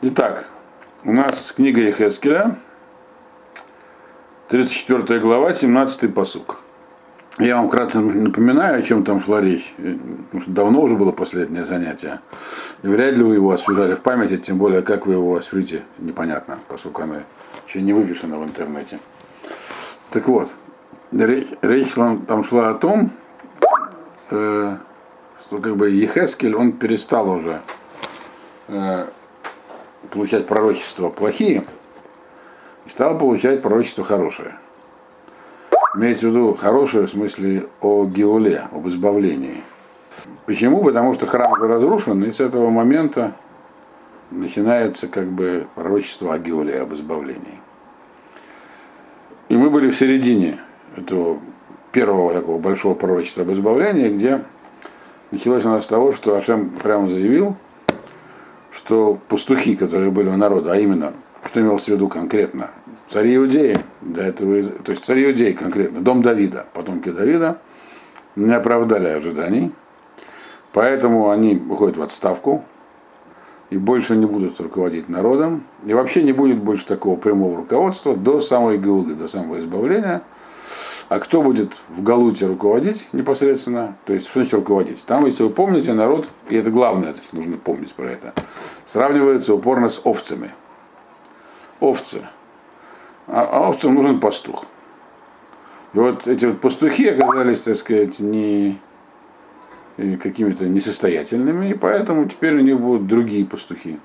Итак, у нас книга Ехескеля, 34 глава, 17 посук. Я вам вкратце напоминаю, о чем там шла речь, потому что давно уже было последнее занятие. И вряд ли вы его освежали в памяти, тем более, как вы его освежите, непонятно, поскольку оно еще не вывешено в интернете. Так вот, речь, речь там шла о том, э, что как бы Ехескель, он перестал уже э, получать пророчества плохие и стал получать пророчество хорошее. Имеется в виду хорошее в смысле о Геоле, об избавлении. Почему? Потому что храм уже разрушен, и с этого момента начинается как бы пророчество о Геоле, об избавлении. И мы были в середине этого первого такого большого пророчества об избавлении, где началось у нас с того, что Ашем прямо заявил, что пастухи, которые были у народа, а именно, что имелось в виду конкретно, цари Иудеи, до этого, то есть цари Иудеи конкретно, дом Давида, потомки Давида, не оправдали ожиданий, поэтому они уходят в отставку и больше не будут руководить народом, и вообще не будет больше такого прямого руководства до самой Геулы, до самого избавления – а кто будет в Галуте руководить непосредственно? То есть, что значит руководить? Там, если вы помните, народ, и это главное, нужно помнить про это, сравнивается упорно с овцами. Овцы. А, а овцам нужен пастух. И вот эти вот пастухи оказались, так сказать, не какими-то несостоятельными, и поэтому теперь у них будут другие пастухи.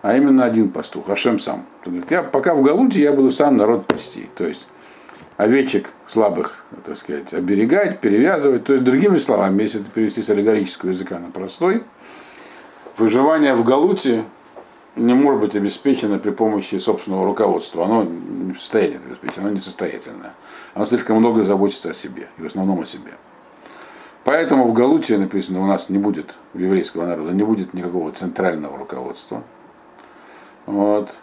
А именно один пастух, Ашем сам. Он говорит, я пока в Галуте я буду сам народ пасти. То есть овечек слабых, так сказать, оберегать, перевязывать. То есть, другими словами, если это перевести с аллегорического языка на простой, выживание в Галуте не может быть обеспечено при помощи собственного руководства. Оно не в состоянии обеспечить, оно несостоятельное. Оно слишком много заботится о себе, и в основном о себе. Поэтому в Галуте написано, у нас не будет, у еврейского народа, не будет никакого центрального руководства. Вот.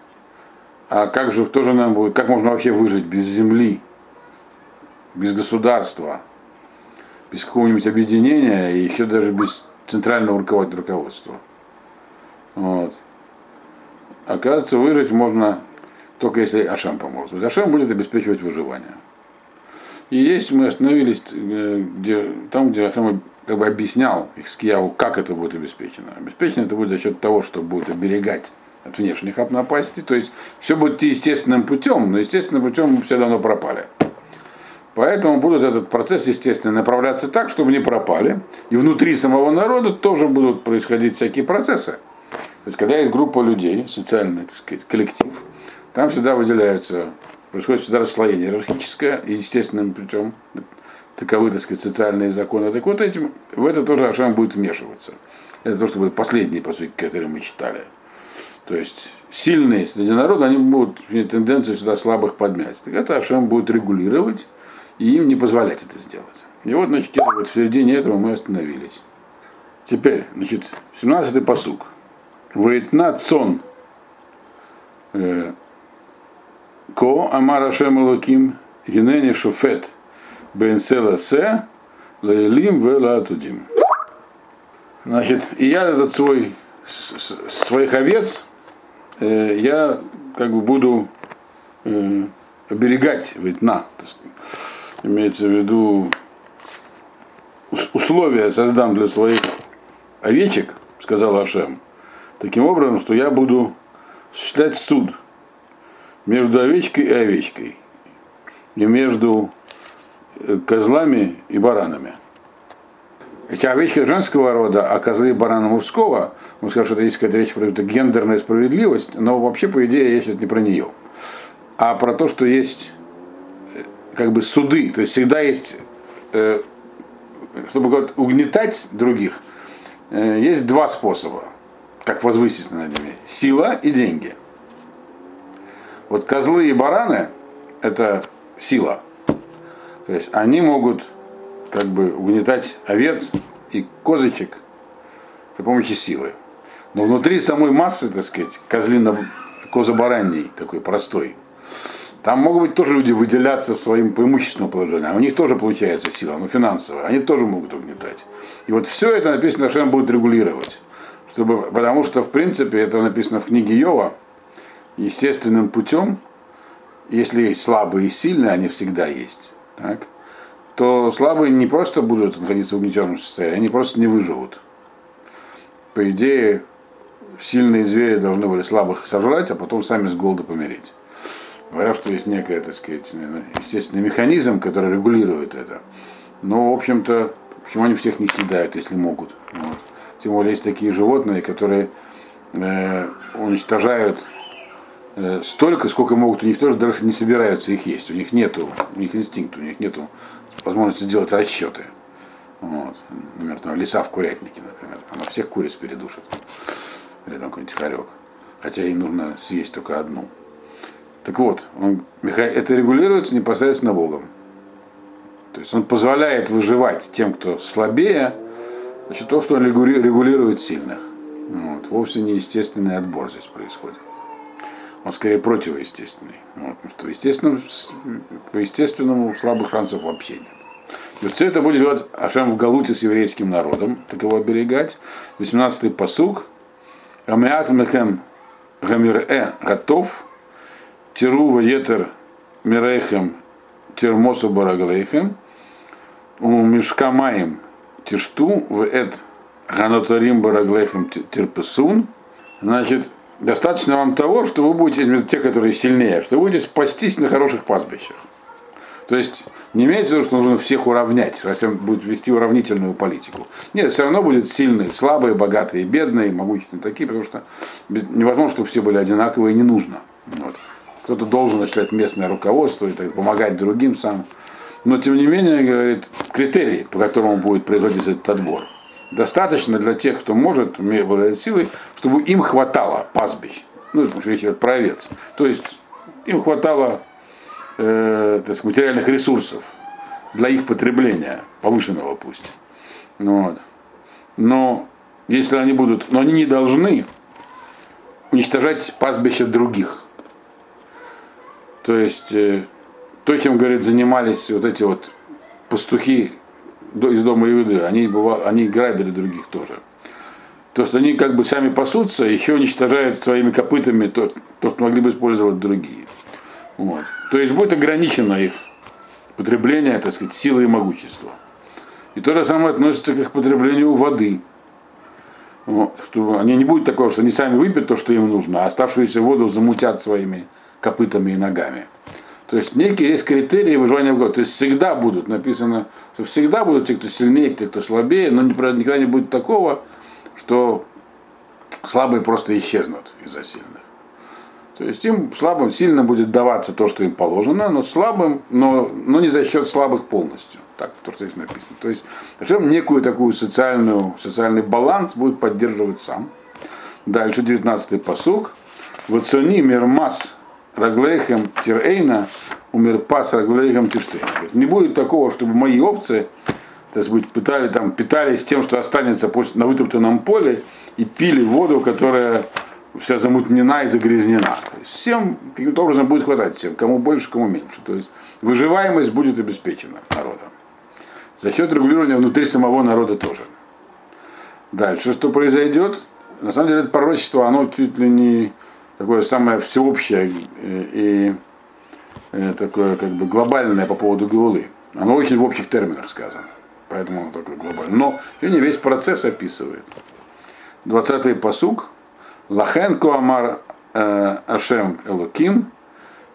А как же тоже нам будет, как можно вообще выжить без земли, без государства, без какого-нибудь объединения и еще даже без центрального руководства. Вот. Оказывается, выжить можно только если Ашам поможет. Ашам будет обеспечивать выживание. И есть мы остановились э, где, там, где Ашам как бы объяснял Ихскияву, как это будет обеспечено. Обеспечено это будет за счет того, что будет оберегать от внешних напастей. То есть все будет естественным путем, но естественным путем все давно пропали. Поэтому будут этот процесс, естественно, направляться так, чтобы не пропали. И внутри самого народа тоже будут происходить всякие процессы. То есть, когда есть группа людей, социальный, так сказать, коллектив, там всегда выделяются, происходит всегда расслоение иерархическое, и естественным путем таковы, так сказать, социальные законы. Так вот этим, в это тоже Ашам будет вмешиваться. Это то, что будет последний, по сути, который мы читали. То есть сильные среди народа, они будут тенденцию сюда слабых подмять. Так это Ашем будет регулировать и им не позволять это сделать. И вот, значит, где вот в середине этого мы остановились. Теперь, значит, 17-й посук. Войтна цон э, ко амара шем генени шуфет бенсела се лаилим велатудим. Значит, и я этот свой, своих овец, э, я как бы буду э, оберегать, так сказать имеется в виду условия создам для своих овечек, сказал Ашем, таким образом, что я буду осуществлять суд между овечкой и овечкой, и между э, козлами и баранами. Эти овечки женского рода, а козлы и бараны мужского, мы скажем, что это есть какая-то речь про это гендерная справедливость, но вообще, по идее, речь не про нее, а про то, что есть как бы суды, то есть всегда есть, э, чтобы говорить, угнетать других, э, есть два способа, как возвысить над ними. Сила и деньги. Вот козлы и бараны – это сила. То есть они могут как бы угнетать овец и козочек при помощи силы. Но внутри самой массы, так сказать, козлино козобаранний такой простой – там могут быть тоже люди выделяться своим преимущественным положением. А у них тоже получается сила, но финансовая. Они тоже могут угнетать. И вот все это написано, что он будет регулировать. Чтобы, потому что, в принципе, это написано в книге Йова, естественным путем, если есть слабые и сильные, они всегда есть, так, то слабые не просто будут находиться в угнетенном состоянии, они просто не выживут. По идее, сильные звери должны были слабых сожрать, а потом сами с голода помереть. Говорят, что есть некий, так сказать, естественный механизм, который регулирует это. Но, в общем-то, почему они всех не съедают, если могут. Вот. Тем более есть такие животные, которые э, уничтожают э, столько, сколько могут, у них тоже даже не собираются их есть. У них нету, у них инстинкт, у них нету возможности сделать расчеты. Вот. Например, там леса в курятнике, например. Она всех куриц передушит. Или там какой-нибудь хорек. Хотя ей нужно съесть только одну. Так вот, он, это регулируется непосредственно Богом. То есть он позволяет выживать тем, кто слабее, значит, то, что он регулирует сильных. Вот. Вовсе не естественный отбор здесь происходит. Он скорее противоестественный. Вот. Потому что по естественному слабых шансов вообще нет. И вот все это будет делать Ашем в Галуте с еврейским народом, так его оберегать. 18-й посуг. Амиат мекем гамир-э готов. Тиру ваетер мирейхем тирмосу бараглейхем у мешкамаем тишту в эт ганотарим бараглехем терпесун. Значит, достаточно вам того, что вы будете, те, которые сильнее, что вы будете спастись на хороших пастбищах. То есть не имеется в виду, что нужно всех уравнять, если он будет вести уравнительную политику. Нет, все равно будет сильные, слабые, богатые, бедные, могущественные такие, потому что невозможно, чтобы все были одинаковые не нужно. Вот. Кто-то должен начать местное руководство и так, помогать другим сам. Но тем не менее, говорит, критерий, по которому будет производиться этот отбор, достаточно для тех, кто может, обладает силой, чтобы им хватало пастбищ. Ну, потому что речь идет про овец. То есть им хватало э, так сказать, материальных ресурсов для их потребления, повышенного пусть. Вот. Но если они будут, но они не должны уничтожать пастбища других. То есть э, то, чем, говорит, занимались вот эти вот пастухи из дома Иуды, они, бывало, они грабили других тоже. То, что они как бы сами пасутся, еще уничтожают своими копытами то, то что могли бы использовать другие. Вот. То есть будет ограничено их потребление, так сказать, силы и могущества. И то же самое относится к их потреблению воды. Вот, что они не будет такого, что они сами выпьют то, что им нужно, а оставшуюся воду замутят своими копытами и ногами. То есть некие есть критерии выживания в год. То есть всегда будут написано, что всегда будут те, кто сильнее, те, кто слабее, но никогда не будет такого, что слабые просто исчезнут из-за сильных. То есть им слабым сильно будет даваться то, что им положено, но слабым, но, но не за счет слабых полностью. Так, то, что здесь написано. То есть Ашем некую такую социальную, социальный баланс будет поддерживать сам. Дальше 19-й посуг. Сони мирмас Раглейхем Тирейна, умер пас Раглейхем Тиштейн. Не будет такого, чтобы мои овцы так сказать, питали, там, питались тем, что останется после, на вытоптанном поле, и пили воду, которая вся замутнена и загрязнена. То есть всем каким-то образом будет хватать всем, кому больше, кому меньше. То есть выживаемость будет обеспечена народом. За счет регулирования внутри самого народа тоже. Дальше что произойдет? На самом деле это пророчество, оно чуть ли не такое самое всеобщее и, и такое как бы глобальное по поводу Геулы. Оно очень в общих терминах сказано. Поэтому оно такое глобальное. Но не весь процесс описывает. 20-й посук. Лахен Коамар э, Ашем Элоким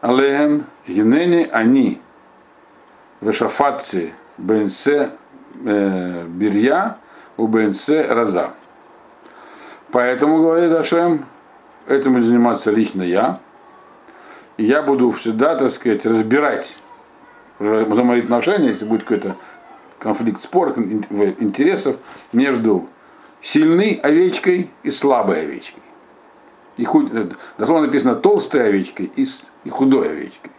Алеем Генени Они Вешафатцы Бенсе э, Бирья у Бенсе Раза. Поэтому, говорит Ашем, этим буду заниматься лично я. И я буду всегда, так сказать, разбирать взаимоотношения, если будет какой-то конфликт, спор, интересов между сильной овечкой и слабой овечкой. И худ... Э, дословно написано толстой овечкой и, и худой овечкой.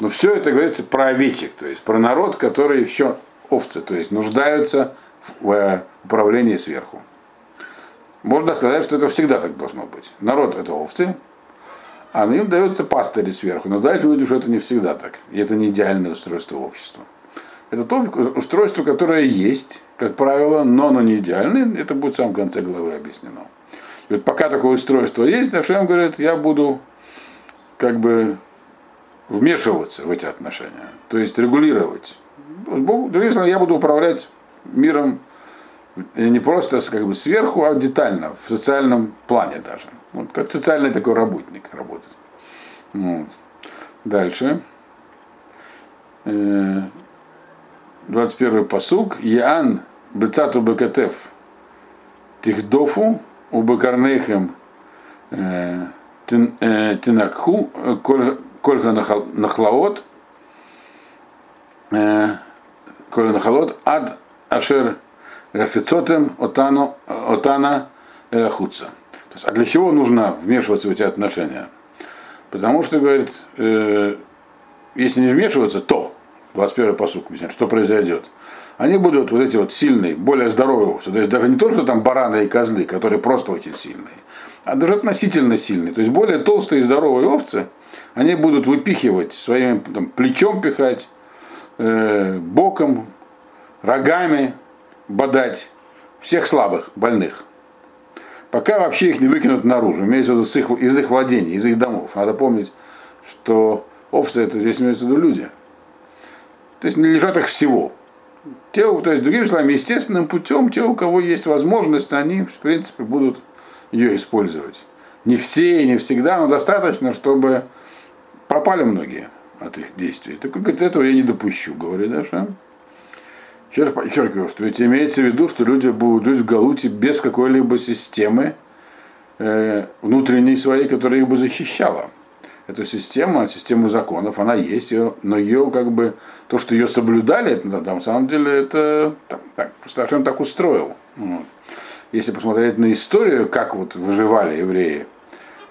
Но все это говорится про овечек, то есть про народ, который еще овцы, то есть нуждаются в управлении сверху. Можно сказать, что это всегда так должно быть. Народ это овцы, а им дается пастыри сверху. Но дальше мы видим, что это не всегда так. И это не идеальное устройство общества. Это то устройство, которое есть, как правило, но оно не идеальное. Это будет в самом конце главы объяснено. И вот пока такое устройство есть, Ашем говорит, я буду как бы вмешиваться в эти отношения, то есть регулировать. Словами, я буду управлять миром не просто как бы сверху, а детально, в социальном плане даже. Вот, как социальный такой работник работать. Вот. Дальше. 21 посук. Яан бецату бекатев тихдофу убекарнейхем тинакху кольга нахлаот кольга нахлаот ад ашер гафицотем отана отана элахуца. То есть, а для чего нужно вмешиваться в эти отношения? Потому что, говорит, э, если не вмешиваться, то, 21 посук объясняет, что произойдет. Они будут вот эти вот сильные, более здоровые. То есть даже не то, что там бараны и козлы, которые просто очень сильные, а даже относительно сильные. То есть более толстые и здоровые овцы, они будут выпихивать своим там, плечом пихать, э, боком, рогами бодать всех слабых, больных. Пока вообще их не выкинут наружу, имеется в виду их, из их владений, из их домов. Надо помнить, что овцы это здесь имеется в виду люди. То есть не лежат их всего. Те, то есть, другими словами, естественным путем, те, у кого есть возможность, они, в принципе, будут ее использовать. Не все и не всегда, но достаточно, чтобы пропали многие от их действий. Так говорит, этого я не допущу, говорит Даша. Еще раз подчеркиваю, что ведь имеется в виду, что люди будут жить в Галуте без какой-либо системы э, внутренней своей, которая их бы защищала эту систему, систему законов, она есть, ее, но ее как бы, то, что ее соблюдали, это, на самом деле это так, так, совершенно так устроил. Вот. Если посмотреть на историю, как вот выживали евреи,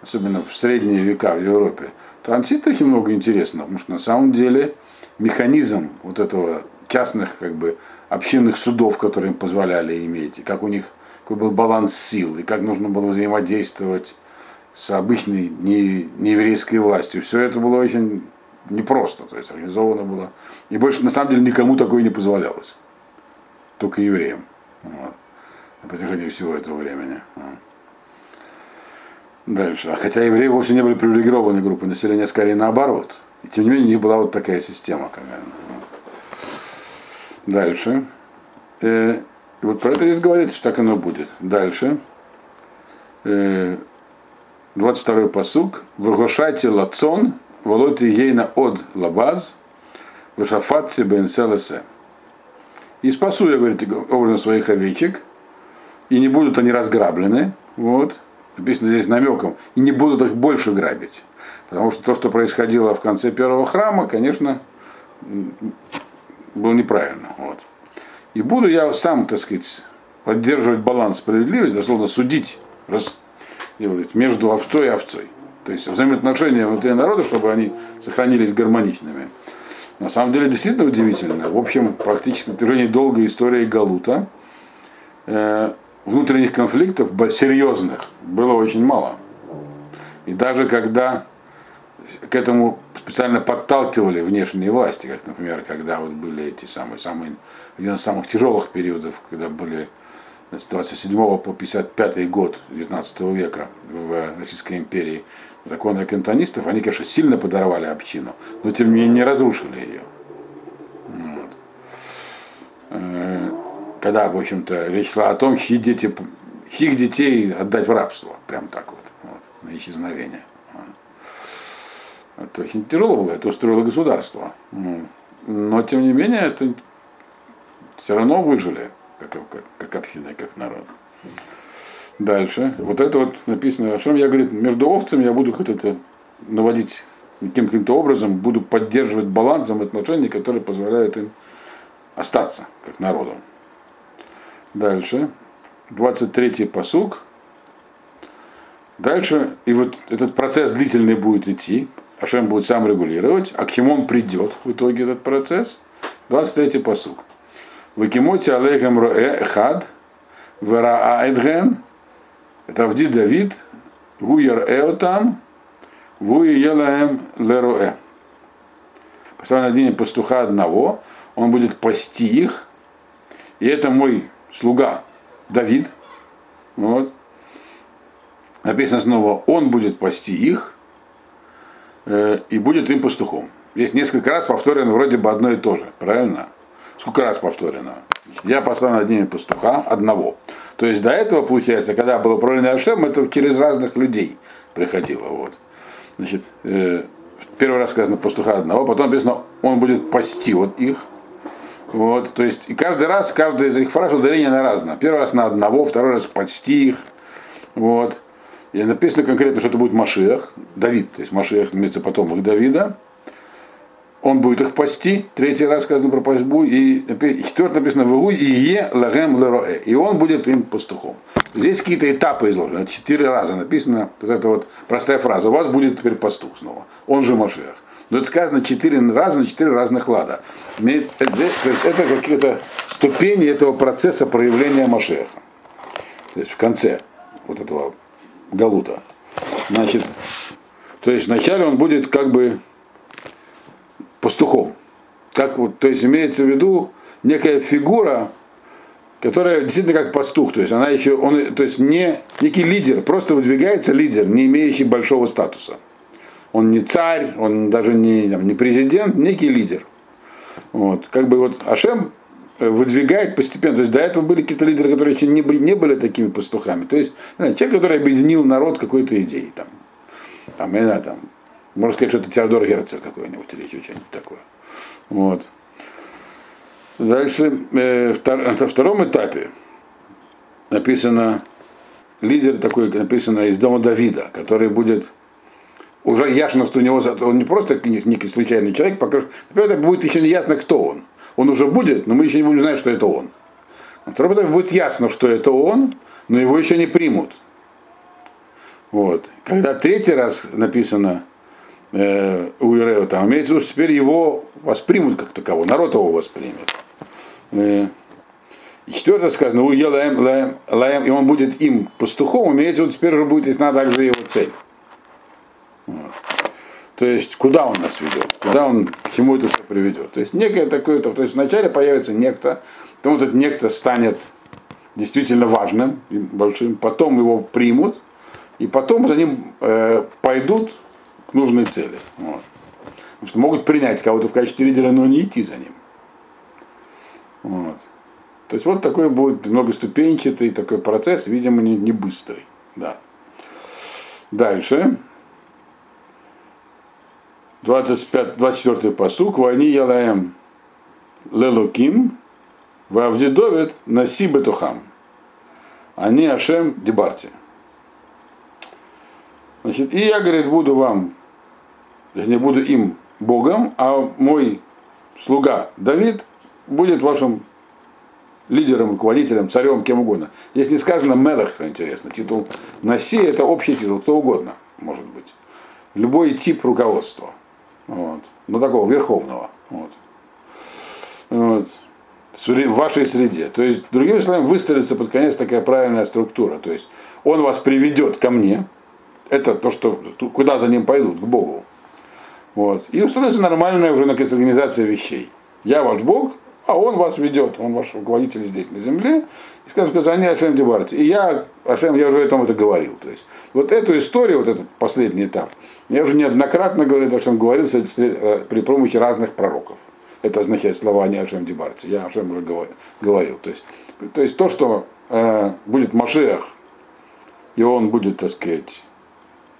особенно в средние века в Европе, то действительно много интересного, потому что на самом деле механизм вот этого частных как бы общинных судов, которые им позволяли иметь, и как у них какой был баланс сил, и как нужно было взаимодействовать с обычной не, нееврейской властью. Все это было очень непросто, то есть организовано было. И больше на самом деле никому такое не позволялось. Только евреям. Вот, на протяжении всего этого времени. Дальше. А хотя евреи вовсе не были привилегированной группой населения, скорее наоборот. И тем не менее, у них была вот такая система. Какая Дальше. Э, вот про это здесь говорится, что так оно будет. Дальше. Э, 22 посук. Вагошайте лацон, волоти ейна от лабаз, вышафатцы бенселесе. И спасу я, говорит, образом своих овечек, и не будут они разграблены, вот, написано здесь намеком, и не будут их больше грабить. Потому что то, что происходило в конце первого храма, конечно, было неправильно. Вот. И буду я сам, так сказать, поддерживать баланс справедливости, дословно судить, раз, делать между овцой и овцой. То есть взаимоотношения внутри народа, чтобы они сохранились гармоничными. На самом деле действительно удивительно. В общем, практически на протяжении долгой истории Галута э, внутренних конфликтов серьезных было очень мало. И даже когда к этому специально подталкивали внешние власти, как, например, когда вот были эти самые, самые один из самых тяжелых периодов, когда были с 27 по 55 год 19 века в Российской империи законы кантонистов, они, конечно, сильно подорвали общину, но тем не менее не разрушили ее. Вот. Э, когда, в общем-то, речь шла о том, чьи дети, чьих детей отдать в рабство, прям так вот, вот на исчезновение. Это очень тяжело было, это устроило государство. Но, тем не менее, это все равно выжили как, как, как община, как народ. Дальше. Вот это вот написано, Ашем, я говорю, между овцами я буду как-то наводить каким-то образом, буду поддерживать баланс взаимоотношений, которые позволяют им остаться как народу. Дальше. 23-й посуг. Дальше, и вот этот процесс длительный будет идти, Ашем будет сам регулировать, а к чему он придет в итоге этот процесс? 23-й посуг. Векимоти алейхем роэ хад, вера аэдген, это вди Давид, гуяр эотам, вуи елаем лероэ. Поставлю на день пастуха одного, он будет пасти их, и это мой слуга Давид, вот, написано снова, он будет пасти их и будет им пастухом. Здесь несколько раз повторено вроде бы одно и то же, правильно? Сколько раз повторено? Я послал над ними пастуха одного. То есть до этого, получается, когда было управление Ашем, это через разных людей приходило. Вот. Значит, э, первый раз сказано пастуха одного, потом написано, он будет пасти вот их. Вот, то есть и каждый раз, каждая из их фраз ударение на разное. Первый раз на одного, второй раз пасти их. Вот. И написано конкретно, что это будет Машиах, Давид, то есть Машиах имеется потомок Давида. Он будет их пасти, третий раз сказано про пастьбу, и четвертый написано «Вегу и е лагем лероэ», и он будет им пастухом. Здесь какие-то этапы изложены, четыре раза написано, вот это вот простая фраза, у вас будет теперь пастух снова, он же Машиах. Но это сказано четыре раза на четыре разных лада. То есть это какие-то ступени этого процесса проявления Машеха. То есть в конце вот этого Галута. Значит, то есть вначале он будет как бы пастухом. Как вот, то есть имеется в виду некая фигура, которая действительно как пастух, то есть она еще, он, то есть не некий лидер, просто выдвигается лидер, не имеющий большого статуса. Он не царь, он даже не, не президент, некий лидер. Вот. Как бы вот Ашем выдвигает постепенно. То есть до этого были какие-то лидеры, которые еще не были, не были такими пастухами. То есть те, которые объединил народ какой-то идеей. Там, там, я знаю, там, можно сказать, что это Теодор Герцель какой-нибудь или еще что-нибудь такое. Вот. Дальше, э, втор, на втором этапе написано, лидер такой, написано из дома Давида, который будет уже ясно, что у него, он не просто некий случайный человек, пока, например, будет еще не ясно, кто он он уже будет, но мы еще не будем знать, что это он. Втором этапе будет ясно, что это он, но его еще не примут. Вот. Когда третий раз написано э, у Ирео, там имеется в виду, что теперь его воспримут как такового, народ его воспримет. Э, и четвертое сказано, у лаем, лаем, лаем, и он будет им пастухом, имеется в виду, теперь уже будет ясна также его цель. Вот. То есть, куда он нас ведет, куда он, к чему это все приведет. То есть, некое такое, то, то есть, вначале появится некто, потом этот некто станет действительно важным большим, потом его примут, и потом за ним э, пойдут к нужной цели. Вот. Потому что могут принять кого-то в качестве лидера, но не идти за ним. Вот. То есть вот такой будет многоступенчатый такой процесс, видимо, не, не быстрый. Да. Дальше. 25, 24 посук, войни ялаем лелуким, вавдидовит наси бетухам. Они Ашем дебарти. Значит, и я, говорит, буду вам, не буду им Богом, а мой слуга Давид будет вашим лидером, руководителем, царем, кем угодно. Здесь не сказано Мелах, что интересно. Титул Наси это общий титул, кто угодно, может быть. Любой тип руководства. Вот. Ну, такого верховного. Вот. Вот. В вашей среде. То есть, другими словами, выстроится под конец такая правильная структура. То есть, он вас приведет ко мне. Это то, что куда за ним пойдут, к Богу. Вот. И установится нормальная уже организация вещей. Я ваш Бог, а он вас ведет, он ваш руководитель здесь на земле, и сказано сказание Ашем Дебарти. И я, Ашем, я уже этом это говорил. То есть, вот эту историю, вот этот последний этап, я уже неоднократно говорил, о чем говорил э, при помощи разных пророков. Это означает слова не Ашем Дебарти. Я Ашем уже говорил. То есть, то, есть то что э, будет Машех, и он будет, так сказать,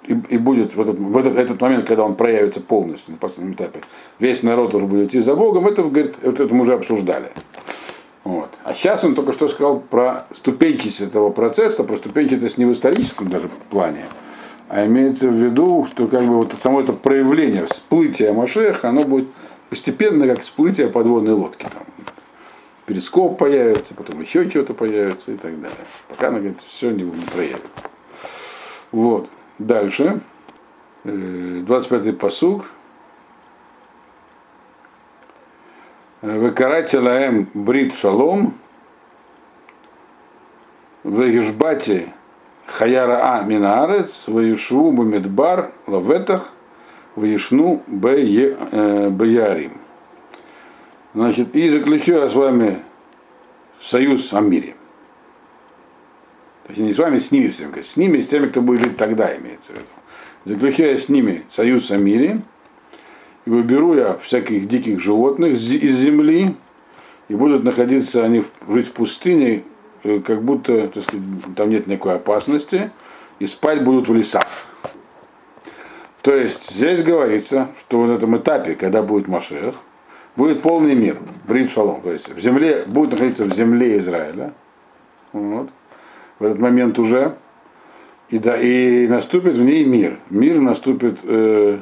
и, и будет в этот, в этот, этот момент, когда он проявится полностью на последнем этапе, весь народ уже будет идти за Богом, это, говорит, вот это мы уже обсуждали. Вот. А сейчас он только что сказал про ступенчатость этого процесса, про ступенчатость не в историческом даже плане, а имеется в виду, что как бы вот само это проявление, всплытие Машеха, оно будет постепенно как всплытие подводной лодки. Там, перископ появится, потом еще что-то появится и так далее. Пока, она говорит, все не проявится. Вот. Дальше. 25-й э, посуг. Выкарайте лаем брит шалом. Вегишбати хаяра а минаарец. Веюшву бамидбар лаветах. Веюшну беярим. Значит, и заключу я с вами союз о мире. Не с вами, с ними всем, с ними, с теми, кто будет жить тогда, имеется в виду. Заключая с ними союз о мире, и выберу я всяких диких животных из земли, и будут находиться они, жить в пустыне, э, как будто так сказать, там нет никакой опасности, и спать будут в лесах. То есть здесь говорится, что в этом этапе, когда будет Машех, будет полный мир, брит шалом, то есть в земле, будет находиться в земле Израиля, вот, в этот момент уже, и, да, и наступит в ней мир. Мир наступит э,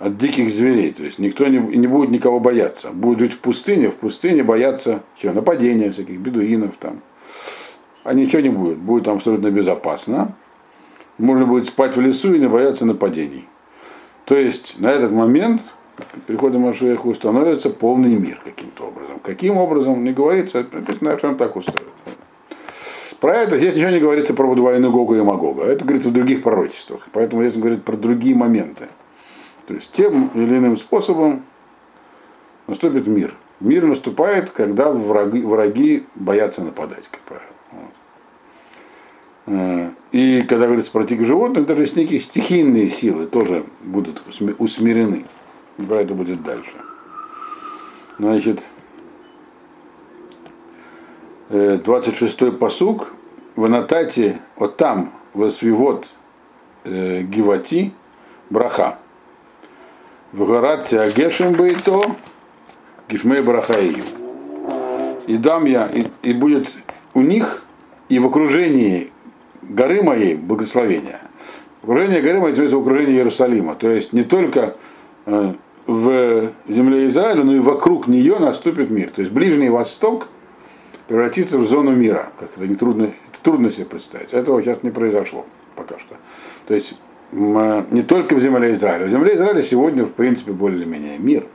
от диких зверей. То есть никто не, не будет никого бояться. Будет жить в пустыне, в пустыне бояться чего? Нападения всяких бедуинов там. А ничего не будет. Будет там абсолютно безопасно. Можно будет спать в лесу и не бояться нападений. То есть на этот момент прихода Машеха установится полный мир каким-то образом. Каким образом, не говорится, написано, что он так устроит. Про это здесь ничего не говорится про войну Гога и Магога. Это говорится в других пророчествах. Поэтому здесь говорит про другие моменты. То есть тем или иным способом наступит мир. Мир наступает, когда враги, враги боятся нападать, как правило. Вот. Э, и когда говорится про диких животных, даже некие стихийные силы тоже будут усмирены. И про это будет дальше. Значит, 26-й э, посук в Анатате, вот там, в Свивот э, Гивати, браха. В горат Тиагешем Бейто, Гишмей Барахаию. И дам я, и, и будет у них и в окружении горы моей благословения. Окружение горы моей, в окружении Иерусалима. То есть не только э, в земле Израиля, но и вокруг нее наступит мир. То есть Ближний Восток превратится в зону мира. Как это, не трудно, это трудно себе представить. Этого сейчас не произошло пока что. То есть не только в земле Израиля. В земле Израиля сегодня, в принципе, более-менее мир.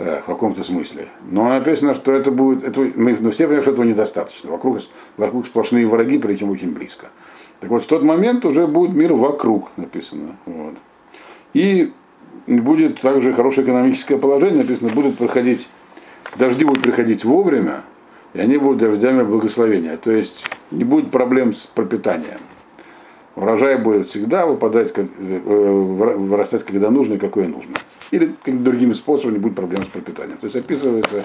Э, в каком-то смысле. Но написано, что это будет, это, мы ну, все понимаем, что этого недостаточно. Вокруг, вокруг сплошные враги, причем очень близко. Так вот, в тот момент уже будет мир вокруг, написано. Вот. И будет также хорошее экономическое положение, написано, будут проходить, дожди будут приходить вовремя, и они будут дождями благословения. То есть не будет проблем с пропитанием. Урожай будет всегда выпадать, э, вырастать, когда нужно и какое нужно. Или другими способами не будет проблем с пропитанием. То есть описывается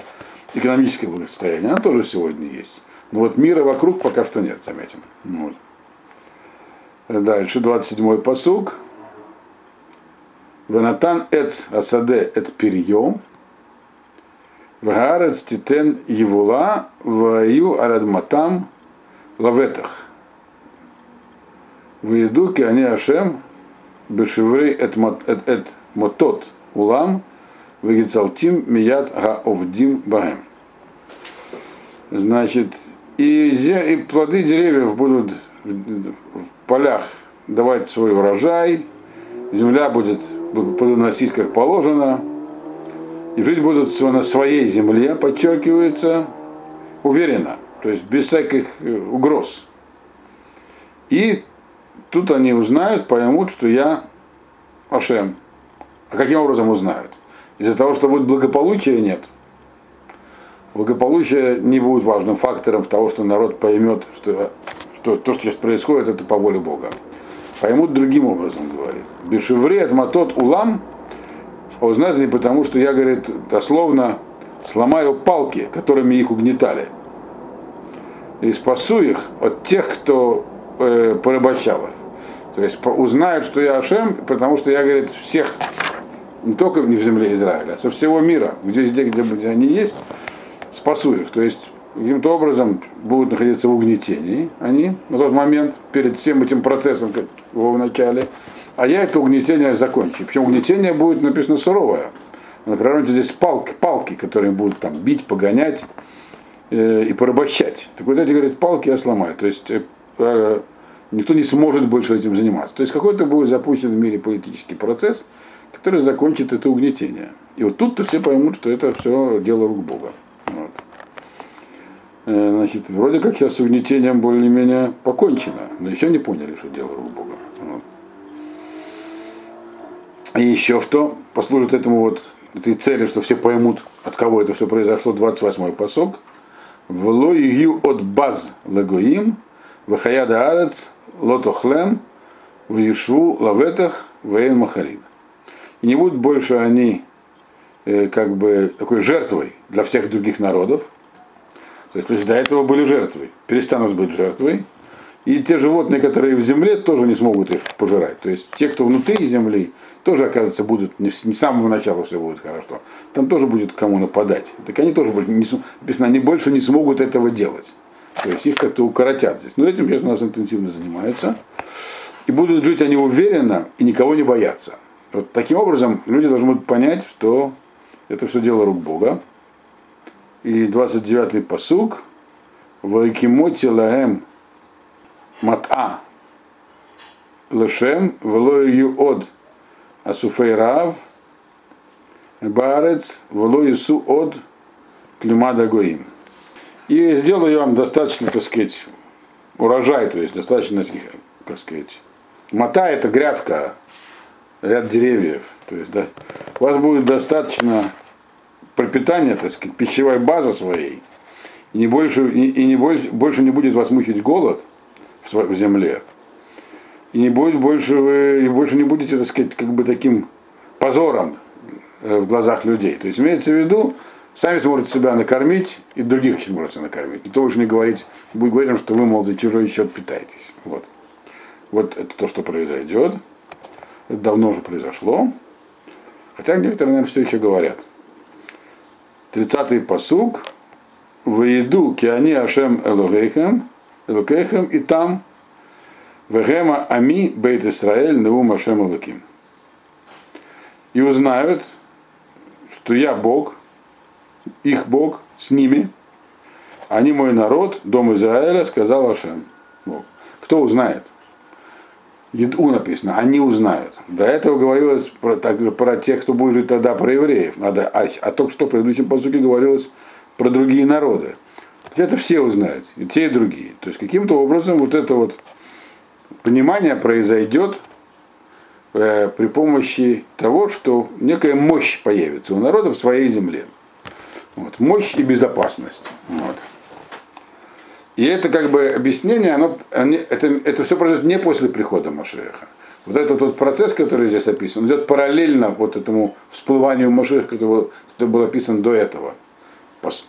экономическое благосостояние. Оно тоже сегодня есть. Но вот мира вокруг пока что нет, заметим. Вот. Дальше, 27-й посуг. Ванатан эц асаде эт перьем. Вгарец титен евула ваю арадматам лаветах. Выедуки они Ашем бешеврей эт, мотот улам вегицалтим мият гаовдим багем. Значит, и, и плоды деревьев будут в полях давать свой урожай, земля будет плодоносить как положено, и жить будут на своей земле, подчеркивается, уверенно, то есть без всяких э, угроз. И Тут они узнают, поймут, что я Ашем. А каким образом узнают? Из-за того, что будет благополучие, нет. Благополучие не будет важным фактором того, что народ поймет, что, что то, что сейчас происходит, это по воле Бога. Поймут другим образом, говорит. Бешевре от матот улам, а узнают не потому, что я, говорит, дословно сломаю палки, которыми их угнетали. И спасу их от тех, кто э, порабощал их. То есть узнают, что я Ашем, потому что я, говорит, всех, не только не в земле Израиля, а со всего мира, где везде, где, где они есть, спасу их. То есть каким-то образом будут находиться в угнетении они на тот момент, перед всем этим процессом, как в начале, а я это угнетение закончу. Причем угнетение будет написано суровое. Например, здесь палки, палки, которые будут там бить, погонять э, и порабощать. Так вот эти, говорят, палки я сломаю. То есть э, э никто не сможет больше этим заниматься. То есть какой-то будет запущен в мире политический процесс, который закончит это угнетение. И вот тут-то все поймут, что это все дело рук Бога. Вот. Э, значит, вроде как сейчас с угнетением более-менее покончено, но еще не поняли, что дело рук Бога. Вот. И еще что послужит этому вот этой цели, что все поймут, от кого это все произошло, 28-й посок. Вло ию от баз лагоим, вахаяда арец, лотохлем, в Ешву лаветах, вейн махарид. И не будут больше они э, как бы такой жертвой для всех других народов. То есть, то есть до этого были жертвой, перестанут быть жертвой. И те животные, которые в земле, тоже не смогут их пожирать. То есть те, кто внутри земли, тоже, оказывается, будут, не, с самого начала все будет хорошо. Там тоже будет кому нападать. Так они тоже будут, не, написано, они больше не смогут этого делать. То есть их как-то укоротят здесь. Но этим сейчас у нас интенсивно занимаются. И будут жить они уверенно и никого не бояться. Вот таким образом люди должны будут понять, что это все дело рук Бога. И 29-й посуг. Вайкимоти лаэм мат'a лешем велою од. Асуфей рав барец велоису од климада гоим. И сделаю вам достаточно, так сказать, урожай, то есть достаточно, так сказать, мота это грядка, ряд деревьев. То есть да, у вас будет достаточно пропитания, так сказать, пищевой базы своей, и не больше, и, и не больше, больше не будет вас мучить голод – в земле. И не будет больше вы, и больше не будете, так сказать, как бы таким позором э, в глазах людей. То есть имеется в виду, сами сможете себя накормить и других сможете накормить. Никто уже не говорить, будет говорить, что вы, мол, за чужой счет питаетесь. Вот. Вот это то, что произойдет. Это давно уже произошло. Хотя некоторые, наверное, все еще говорят. 30-й посуг. Выеду киани Ашем Элогейхем, Элукейхем, и там Вегема Ами Бейт Исраэль Неум Ашем Элуким. И узнают, что я Бог, их Бог с ними, они мой народ, дом Израиля, сказал Ашем. Бог. Кто узнает? Еду написано, они узнают. До этого говорилось про, так, про тех, кто будет жить тогда, про евреев. Надо, а, а только что в предыдущем посуке говорилось про другие народы это все узнают, и те, и другие. То есть каким-то образом вот это вот понимание произойдет э, при помощи того, что некая мощь появится у народа в своей земле. Вот. Мощь и безопасность. Вот. И это как бы объяснение, оно, это, это все произойдет не после прихода Машеха. Вот этот вот процесс, который здесь описан, идет параллельно вот этому всплыванию Машеха, который был, который был описан до этого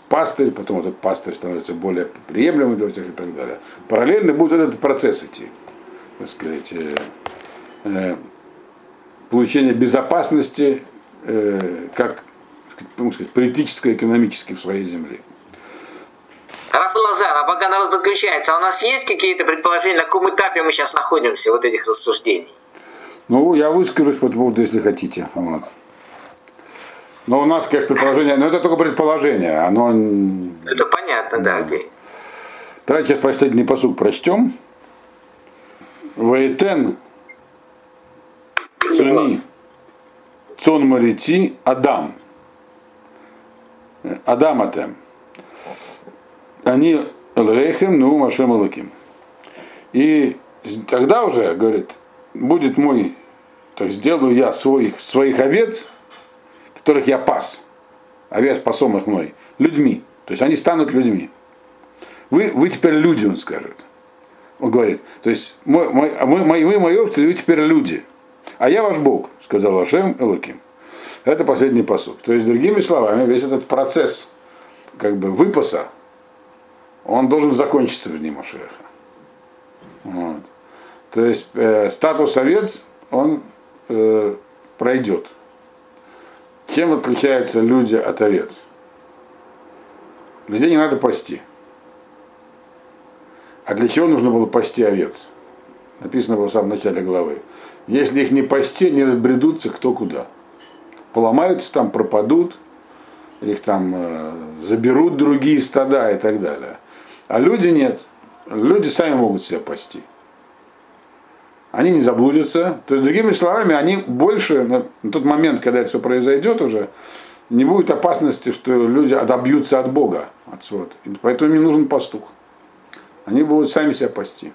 пастырь, потом этот пастырь становится более приемлемым для всех и так далее. Параллельно будет этот процесс идти, так сказать, э, э, получение безопасности э, как сказать, политической, экономической в своей земле. Раф Лазар, а пока народ подключается, а у нас есть какие-то предположения, на каком этапе мы сейчас находимся, вот этих рассуждений? Ну, я выскажусь по поводу, если хотите. Вот. Но у нас, конечно, предположение, но это только предположение, оно... Это понятно, да. да. Давайте сейчас последний посуд прочтем. Ваэтен Цуни Цон Марити Адам. Адам Атем. Они Элрейхем, ну Машем Алаким. И тогда уже, говорит, будет мой, так сделаю я своих, своих овец которых я пас, овец пасомых мной, людьми. То есть они станут людьми. Вы, вы теперь люди, он скажет. Он говорит, то есть мой, мой, мы, мои, вы мои овцы, вы теперь люди. А я ваш Бог, сказал Ашем Элоким. Это последний посуд. То есть, другими словами, весь этот процесс как бы выпаса, он должен закончиться в дни Машеха. Вот. То есть э, статус овец, он э, пройдет. Чем отличаются люди от овец? Людей не надо пасти. А для чего нужно было пасти овец? Написано было в самом начале главы. Если их не пасти, не разбредутся кто куда. Поломаются там, пропадут, их там э, заберут другие стада и так далее. А люди нет. Люди сами могут себя пасти они не заблудятся. То есть, другими словами, они больше, на тот момент, когда это все произойдет уже, не будет опасности, что люди отобьются от Бога. От своего. Поэтому им нужен пастух. Они будут сами себя пасти.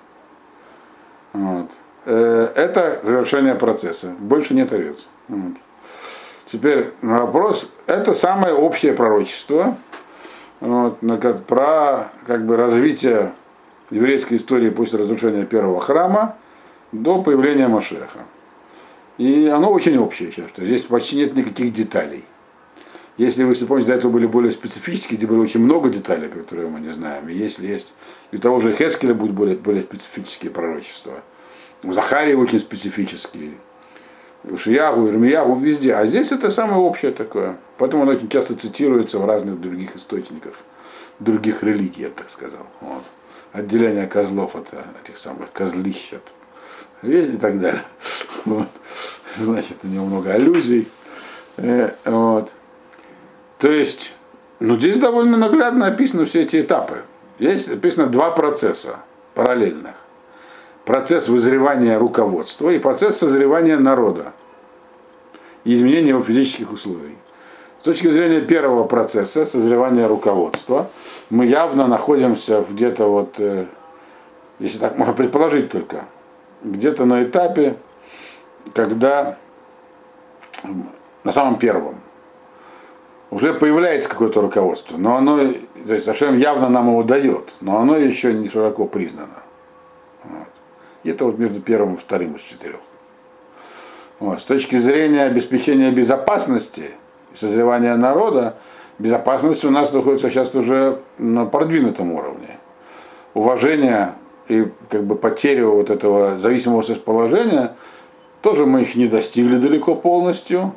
Вот. Э, это завершение процесса. Больше нет овец. Вот. Теперь вопрос. Это самое общее пророчество. вот, про как бы, развитие еврейской истории после разрушения первого храма до появления Машеха. И оно очень общее сейчас. Здесь почти нет никаких деталей. Если вы помните, до этого были более специфические, где было очень много деталей, которые мы не знаем. И если есть, и того же Хескеля будут более, более специфические пророчества. У Захарии очень специфические. У Шиягу, Ирмиягу, везде. А здесь это самое общее такое. Поэтому оно очень часто цитируется в разных других источниках, других религий, я так сказал. Вот. Отделение козлов от этих самых козлищ от и так далее. Вот. Значит, у него много аллюзий. Э, вот. То есть, ну здесь довольно наглядно описаны все эти этапы. Есть описано два процесса параллельных. Процесс вызревания руководства и процесс созревания народа и изменения его физических условий. С точки зрения первого процесса, созревания руководства, мы явно находимся где-то вот, э, если так можно предположить только, где-то на этапе, когда на самом первом уже появляется какое-то руководство, но оно, то есть Ашем явно нам его дает, но оно еще не широко признано. Вот. Это вот между первым и вторым из четырех. Вот. С точки зрения обеспечения безопасности и созревания народа, безопасность у нас находится сейчас уже на продвинутом уровне. Уважение и как бы потерю вот этого зависимого положения, тоже мы их не достигли далеко полностью,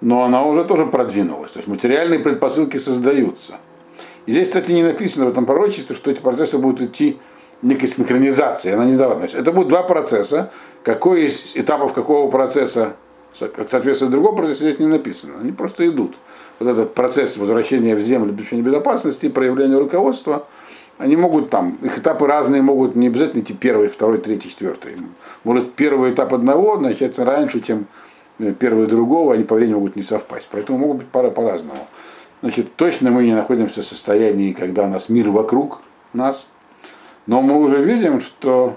но она уже тоже продвинулась. То есть материальные предпосылки создаются. И здесь, кстати, не написано в этом пророчестве, что эти процессы будут идти некой синхронизации. Она не сдавала. Это будут два процесса. Какой из этапов какого процесса как соответствует другому процессу, здесь не написано. Они просто идут. Вот этот процесс возвращения в землю, обеспечения безопасности, проявления руководства, они могут там, их этапы разные могут не обязательно идти первый, второй, третий, четвертый. Может первый этап одного начаться раньше, чем первый другого, они по времени могут не совпасть. Поэтому могут быть пара по-разному. Значит, точно мы не находимся в состоянии, когда у нас мир вокруг нас, но мы уже видим, что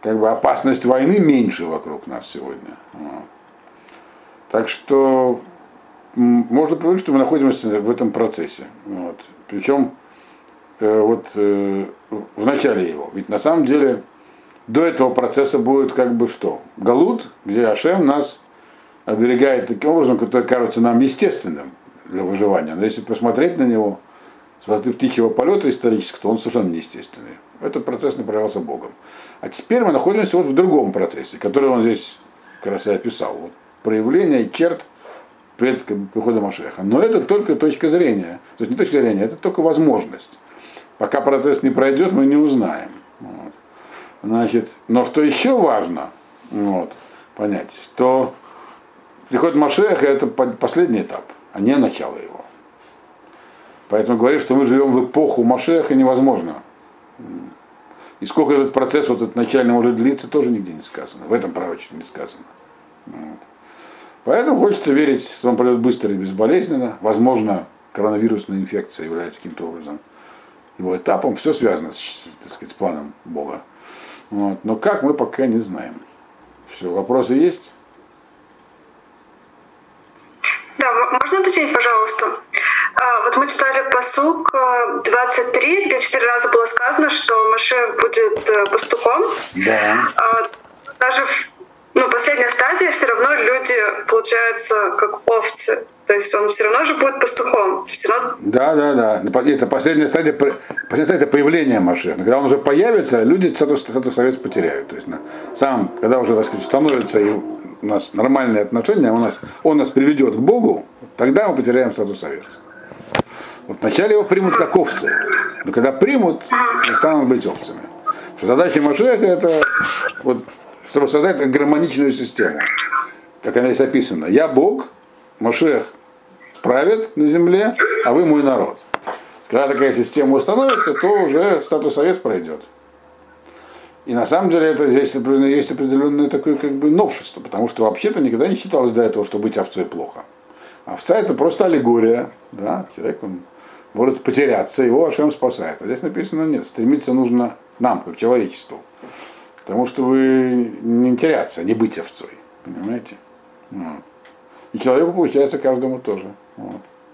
как бы опасность войны меньше вокруг нас сегодня. Вот. Так что можно понять, что мы находимся в этом процессе. Вот. Причем э, вот э, в начале его. Ведь на самом деле до этого процесса будет как бы что? Галут, где Ашем нас оберегает таким образом, который кажется нам естественным для выживания. Но если посмотреть на него с высоты птичьего полета исторического, то он совершенно неестественный. Этот процесс направлялся Богом. А теперь мы находимся вот в другом процессе, который он здесь как раз и описал. Вот проявление черт пред приходом Машеха. Но это только точка зрения. То есть не точка зрения, это только возможность. Пока процесс не пройдет, мы не узнаем. Вот. Значит, но что еще важно вот, понять, что приход Машеха это последний этап, а не начало его. Поэтому говорит, что мы живем в эпоху Машеха невозможно. И сколько этот процесс вот этот начальный может длиться, тоже нигде не сказано. В этом пророчестве не сказано. Вот. Поэтому хочется верить, что он пройдет быстро и безболезненно. Возможно, коронавирусная инфекция является каким-то образом его этапом. Все связано с, так сказать, с планом Бога. Вот. Но как мы пока не знаем. Все, вопросы есть? Да, можно уточнить, пожалуйста? А, вот мы читали посук 23, где четыре раза было сказано, что Маше будет э, пастухом. Да. А, даже в ну, последняя стадия все равно люди, получаются, как овцы. То есть он все равно же будет пастухом. Все равно... Да, да, да. Это последняя стадия, последняя стадия появления Машеха. Когда он уже появится, люди статус, статус потеряют. То есть на, сам, когда уже, так сказать, становится и у нас нормальные отношения, у нас, он нас приведет к Богу, тогда мы потеряем статус совета. Вот вначале его примут как овцы. Но когда примут, они станут быть овцами. Что задача Машеха это вот чтобы создать гармоничную систему. Как она здесь описана. Я Бог, Машех правит на земле, а вы мой народ. Когда такая система установится, то уже статус совет пройдет. И на самом деле это здесь есть определенное такое как бы новшество, потому что вообще-то никогда не считалось до этого, что быть овцой плохо. Овца это просто аллегория, да, человек он может потеряться, его Ашем спасает. А здесь написано нет, стремиться нужно нам, как человечеству. Потому что вы не теряться, не быть овцой. Понимаете? Вот. И человеку получается каждому тоже. Вот.